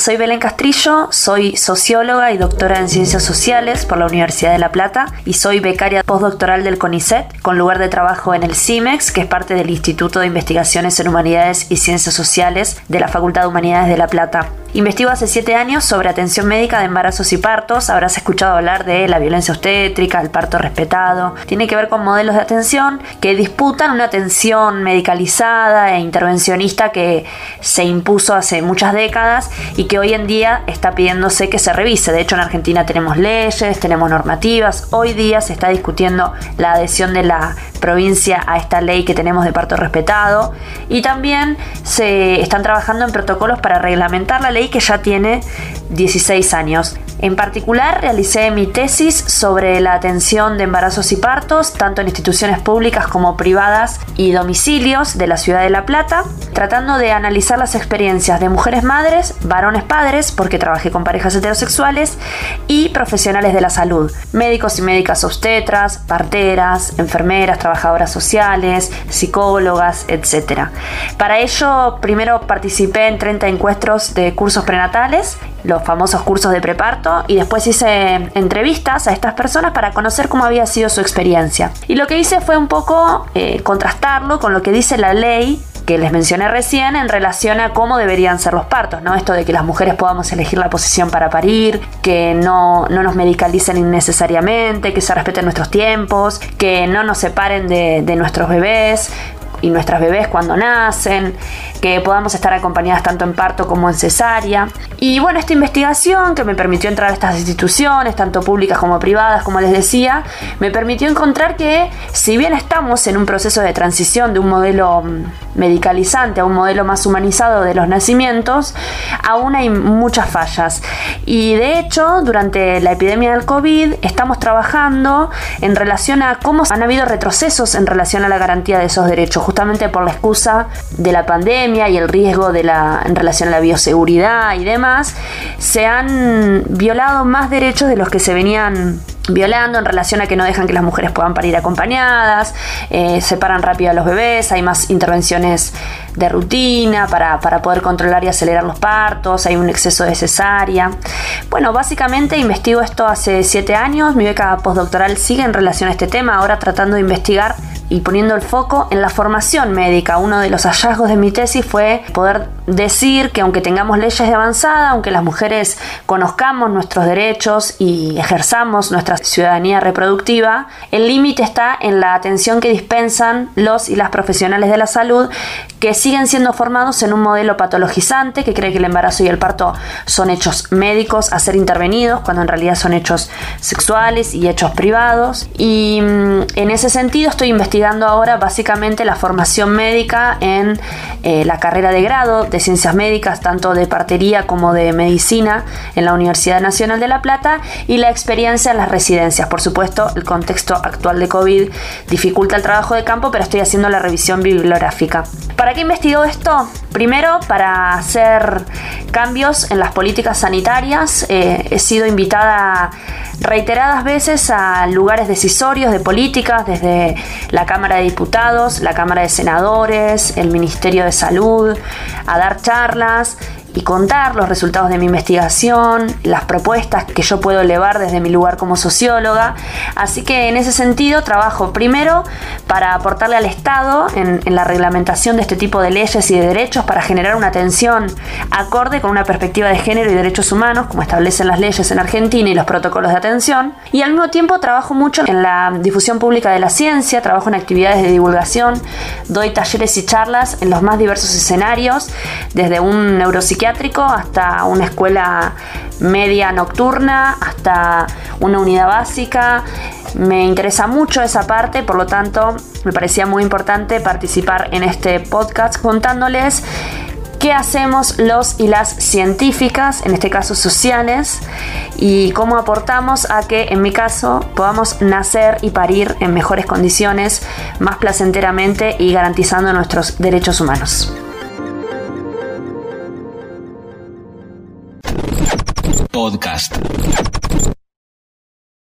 Soy Belén Castrillo, soy socióloga y doctora en Ciencias Sociales por la Universidad de La Plata y soy becaria postdoctoral del CONICET con lugar de trabajo en el CIMEX, que es parte del Instituto de Investigaciones en Humanidades y Ciencias Sociales de la Facultad de Humanidades de La Plata. Investigo hace siete años sobre atención médica de embarazos y partos. Habrás escuchado hablar de la violencia obstétrica, el parto respetado. Tiene que ver con modelos de atención que disputan una atención medicalizada e intervencionista que se impuso hace muchas décadas y que hoy en día está pidiéndose que se revise. De hecho, en Argentina tenemos leyes, tenemos normativas. Hoy día se está discutiendo la adhesión de la provincia a esta ley que tenemos de parto respetado. Y también se están trabajando en protocolos para reglamentar la ley que ya tiene 16 años. En particular, realicé mi tesis sobre la atención de embarazos y partos, tanto en instituciones públicas como privadas y domicilios de la ciudad de La Plata, tratando de analizar las experiencias de mujeres madres, varones padres, porque trabajé con parejas heterosexuales, y profesionales de la salud, médicos y médicas obstetras, parteras, enfermeras, trabajadoras sociales, psicólogas, etc. Para ello, primero participé en 30 encuentros de cursos prenatales, los famosos cursos de preparto, y después hice entrevistas a estas personas para conocer cómo había sido su experiencia. Y lo que hice fue un poco eh, contrastarlo con lo que dice la ley que les mencioné recién en relación a cómo deberían ser los partos, ¿no? Esto de que las mujeres podamos elegir la posición para parir, que no, nos medicalicen innecesariamente, que se respeten nuestros tiempos, que no nos separen de, de nuestros bebés, y nuestras bebés cuando nacen, que podamos estar acompañadas tanto en parto como en cesárea. Y bueno, esta investigación que me permitió entrar a estas instituciones, tanto públicas como privadas, como les decía, me permitió encontrar que si bien estamos en un proceso de transición de un modelo mm, medicalizante a un modelo más humanizado de los nacimientos, aún hay muchas fallas. Y de hecho, durante la epidemia del COVID estamos trabajando en relación a cómo han habido retrocesos en relación a la garantía de esos derechos justamente por la excusa de la pandemia y el riesgo de la, en relación a la bioseguridad y demás, se han violado más derechos de los que se venían violando en relación a que no dejan que las mujeres puedan parir acompañadas, eh, separan rápido a los bebés, hay más intervenciones de rutina para, para, poder controlar y acelerar los partos, hay un exceso de cesárea. Bueno, básicamente investigo esto hace siete años, mi beca postdoctoral sigue en relación a este tema, ahora tratando de investigar y poniendo el foco en la formación médica. Uno de los hallazgos de mi tesis fue poder decir que aunque tengamos leyes de avanzada, aunque las mujeres conozcamos nuestros derechos y ejerzamos nuestra ciudadanía reproductiva, el límite está en la atención que dispensan los y las profesionales de la salud que siguen siendo formados en un modelo patologizante que cree que el embarazo y el parto son hechos médicos a ser intervenidos cuando en realidad son hechos sexuales y hechos privados. Y mm, en ese sentido estoy investigando ahora básicamente la formación médica en eh, la carrera de grado de ciencias médicas, tanto de partería como de medicina en la Universidad Nacional de La Plata y la experiencia en las residencias. Por supuesto, el contexto actual de COVID dificulta el trabajo de campo, pero estoy haciendo la revisión bibliográfica. ¿Para qué investigo esto? Primero, para hacer cambios en las políticas sanitarias. Eh, he sido invitada reiteradas veces a lugares decisorios de políticas, desde la Cámara de Diputados, la Cámara de Senadores, el Ministerio de Salud, a dar charlas y contar los resultados de mi investigación, las propuestas que yo puedo elevar desde mi lugar como socióloga. Así que en ese sentido trabajo primero para aportarle al Estado en, la reglamentación de este tipo de leyes y de derechos para generar una atención acorde con una perspectiva de género y derechos humanos, como establecen las leyes en Argentina y los protocolos de atención. Y al mismo tiempo trabajo mucho en la difusión pública de la ciencia, trabajo en actividades de divulgación, doy talleres y charlas en los más diversos escenarios, desde un neuropsicólogo hasta una escuela media nocturna, hasta una unidad básica. Me interesa mucho esa parte, por lo tanto me parecía muy importante participar en este podcast contándoles qué hacemos los y las científicas, en este caso sociales, y cómo aportamos a que, en mi caso, podamos nacer y parir en mejores condiciones, más placenteramente y garantizando nuestros derechos humanos. Podcast.